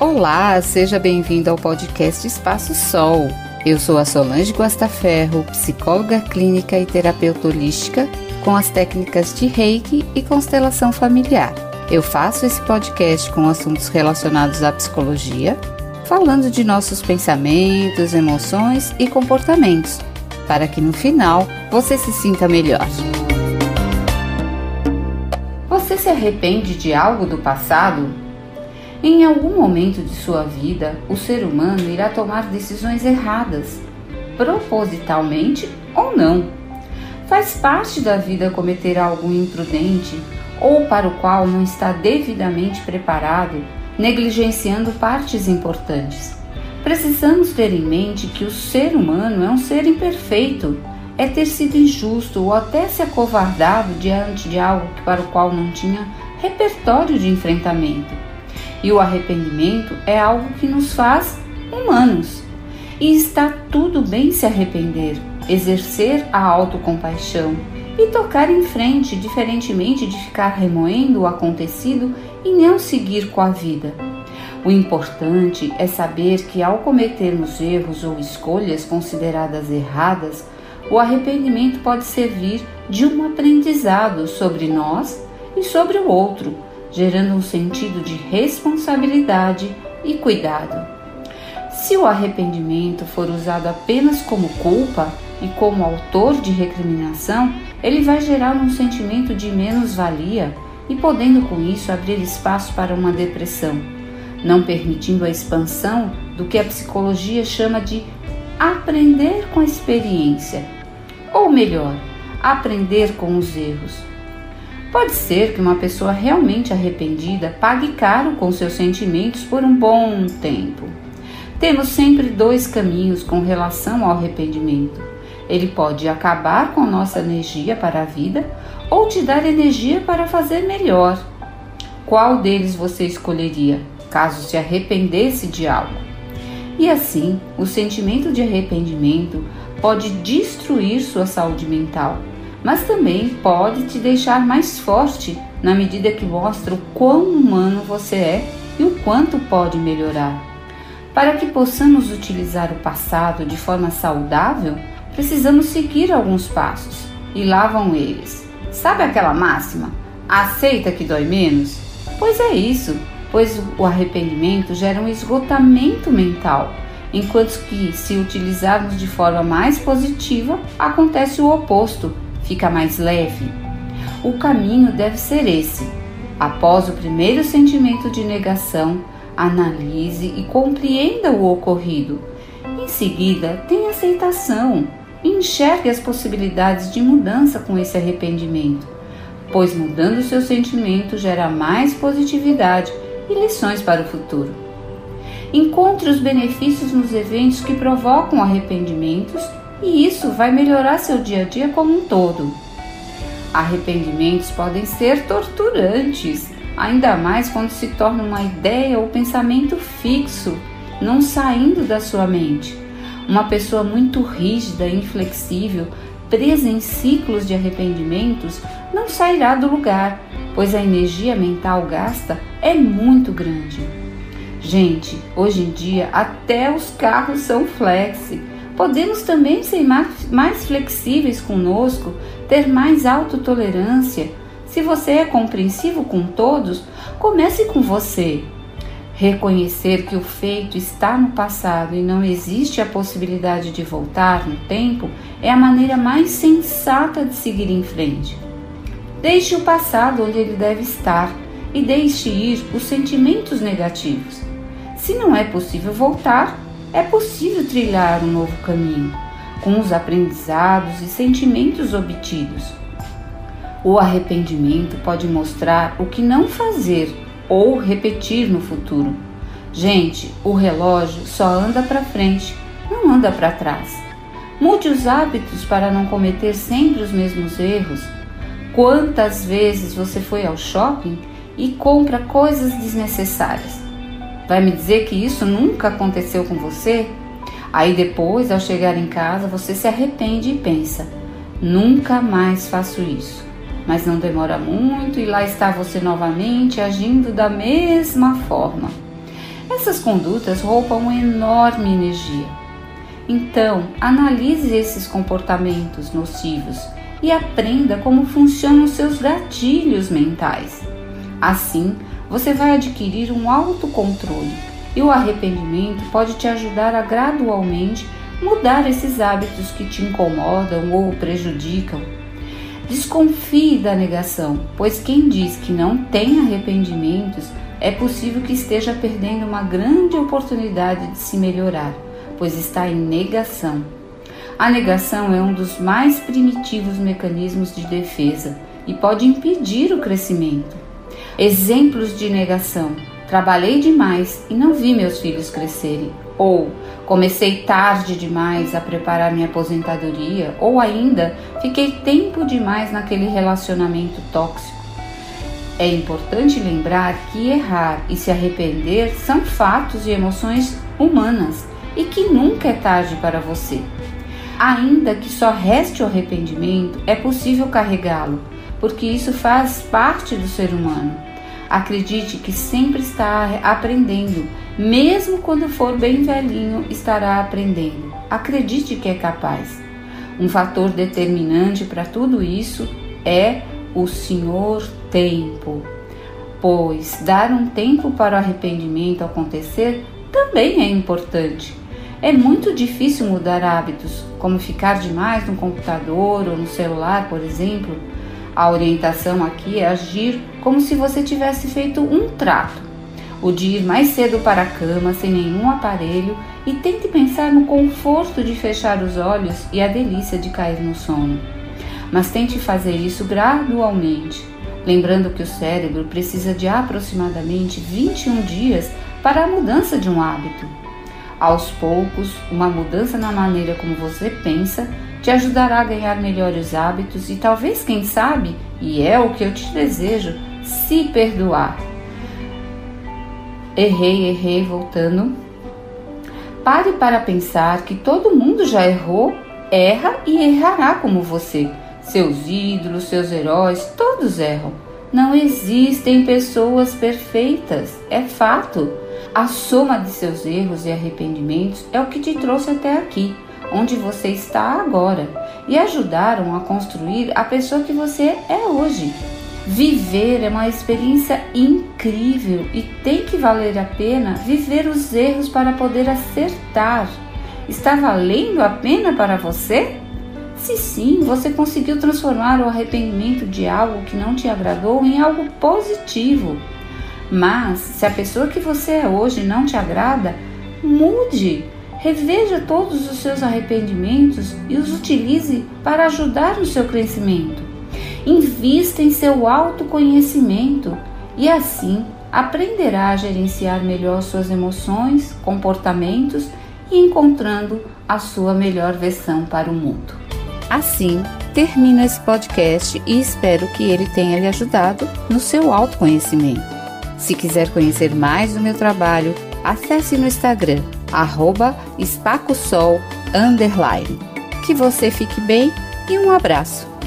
Olá, seja bem-vindo ao podcast Espaço Sol. Eu sou a Solange Guastaferro, psicóloga clínica e terapeuta holística com as técnicas de Reiki e constelação familiar. Eu faço esse podcast com assuntos relacionados à psicologia, falando de nossos pensamentos, emoções e comportamentos, para que no final você se sinta melhor. Você se arrepende de algo do passado? Em algum momento de sua vida, o ser humano irá tomar decisões erradas, propositalmente ou não. Faz parte da vida cometer algo imprudente ou para o qual não está devidamente preparado, negligenciando partes importantes. Precisamos ter em mente que o ser humano é um ser imperfeito, é ter sido injusto ou até se acovardado diante de algo para o qual não tinha repertório de enfrentamento. E o arrependimento é algo que nos faz humanos. E está tudo bem se arrepender, exercer a autocompaixão e tocar em frente, diferentemente de ficar remoendo o acontecido e não seguir com a vida. O importante é saber que ao cometermos erros ou escolhas consideradas erradas, o arrependimento pode servir de um aprendizado sobre nós e sobre o outro gerando um sentido de responsabilidade e cuidado. Se o arrependimento for usado apenas como culpa e como autor de recriminação, ele vai gerar um sentimento de menos-valia e podendo com isso abrir espaço para uma depressão, não permitindo a expansão do que a psicologia chama de aprender com a experiência, ou melhor, aprender com os erros. Pode ser que uma pessoa realmente arrependida pague caro com seus sentimentos por um bom tempo. Temos sempre dois caminhos com relação ao arrependimento. Ele pode acabar com nossa energia para a vida ou te dar energia para fazer melhor. Qual deles você escolheria caso se arrependesse de algo? E assim, o sentimento de arrependimento pode destruir sua saúde mental mas também pode te deixar mais forte na medida que mostra o quão humano você é e o quanto pode melhorar. Para que possamos utilizar o passado de forma saudável, precisamos seguir alguns passos. E lá vão eles. Sabe aquela máxima? Aceita que dói menos? Pois é isso, pois o arrependimento gera um esgotamento mental, enquanto que, se utilizarmos de forma mais positiva, acontece o oposto fica mais leve? O caminho deve ser esse. Após o primeiro sentimento de negação, analise e compreenda o ocorrido. Em seguida, tenha aceitação e enxergue as possibilidades de mudança com esse arrependimento, pois mudando seu sentimento gera mais positividade e lições para o futuro. Encontre os benefícios nos eventos que provocam arrependimentos e isso vai melhorar seu dia a dia como um todo. Arrependimentos podem ser torturantes, ainda mais quando se torna uma ideia ou pensamento fixo, não saindo da sua mente. Uma pessoa muito rígida e inflexível, presa em ciclos de arrependimentos, não sairá do lugar, pois a energia mental gasta é muito grande. Gente, hoje em dia até os carros são flexi Podemos também ser mais flexíveis conosco, ter mais autotolerância. Se você é compreensivo com todos, comece com você. Reconhecer que o feito está no passado e não existe a possibilidade de voltar no tempo é a maneira mais sensata de seguir em frente. Deixe o passado onde ele deve estar e deixe ir os sentimentos negativos. Se não é possível voltar, é possível trilhar um novo caminho, com os aprendizados e sentimentos obtidos. O arrependimento pode mostrar o que não fazer ou repetir no futuro. Gente, o relógio só anda para frente, não anda para trás. Mude os hábitos para não cometer sempre os mesmos erros. Quantas vezes você foi ao shopping e compra coisas desnecessárias? Vai me dizer que isso nunca aconteceu com você? Aí depois, ao chegar em casa, você se arrepende e pensa: nunca mais faço isso. Mas não demora muito e lá está você novamente agindo da mesma forma. Essas condutas roubam enorme energia. Então, analise esses comportamentos nocivos e aprenda como funcionam seus gatilhos mentais. Assim, você vai adquirir um autocontrole e o arrependimento pode te ajudar a gradualmente mudar esses hábitos que te incomodam ou prejudicam. Desconfie da negação, pois quem diz que não tem arrependimentos é possível que esteja perdendo uma grande oportunidade de se melhorar, pois está em negação. A negação é um dos mais primitivos mecanismos de defesa e pode impedir o crescimento. Exemplos de negação: trabalhei demais e não vi meus filhos crescerem, ou comecei tarde demais a preparar minha aposentadoria, ou ainda fiquei tempo demais naquele relacionamento tóxico. É importante lembrar que errar e se arrepender são fatos e emoções humanas e que nunca é tarde para você. Ainda que só reste o arrependimento, é possível carregá-lo, porque isso faz parte do ser humano. Acredite que sempre está aprendendo, mesmo quando for bem velhinho, estará aprendendo. Acredite que é capaz. Um fator determinante para tudo isso é o Senhor tempo, pois dar um tempo para o arrependimento acontecer também é importante. É muito difícil mudar hábitos, como ficar demais no computador ou no celular, por exemplo. A orientação aqui é agir como se você tivesse feito um trato. O de ir mais cedo para a cama sem nenhum aparelho e tente pensar no conforto de fechar os olhos e a delícia de cair no sono mas tente fazer isso gradualmente, lembrando que o cérebro precisa de aproximadamente 21 dias para a mudança de um hábito. Aos poucos, uma mudança na maneira como você pensa te ajudará a ganhar melhores hábitos e talvez, quem sabe, e é o que eu te desejo, se perdoar. Errei, errei, voltando. Pare para pensar que todo mundo já errou, erra e errará como você. Seus ídolos, seus heróis, todos erram. Não existem pessoas perfeitas, é fato. A soma de seus erros e arrependimentos é o que te trouxe até aqui, onde você está agora, e ajudaram a construir a pessoa que você é hoje. Viver é uma experiência incrível e tem que valer a pena viver os erros para poder acertar. Está valendo a pena para você? Se sim, você conseguiu transformar o arrependimento de algo que não te agradou em algo positivo. Mas se a pessoa que você é hoje não te agrada, mude. Reveja todos os seus arrependimentos e os utilize para ajudar no seu crescimento. Invista em seu autoconhecimento e assim aprenderá a gerenciar melhor suas emoções, comportamentos e encontrando a sua melhor versão para o mundo. Assim, termina esse podcast e espero que ele tenha lhe ajudado no seu autoconhecimento. Se quiser conhecer mais do meu trabalho, acesse no Instagram, arroba espacosol, Que você fique bem e um abraço!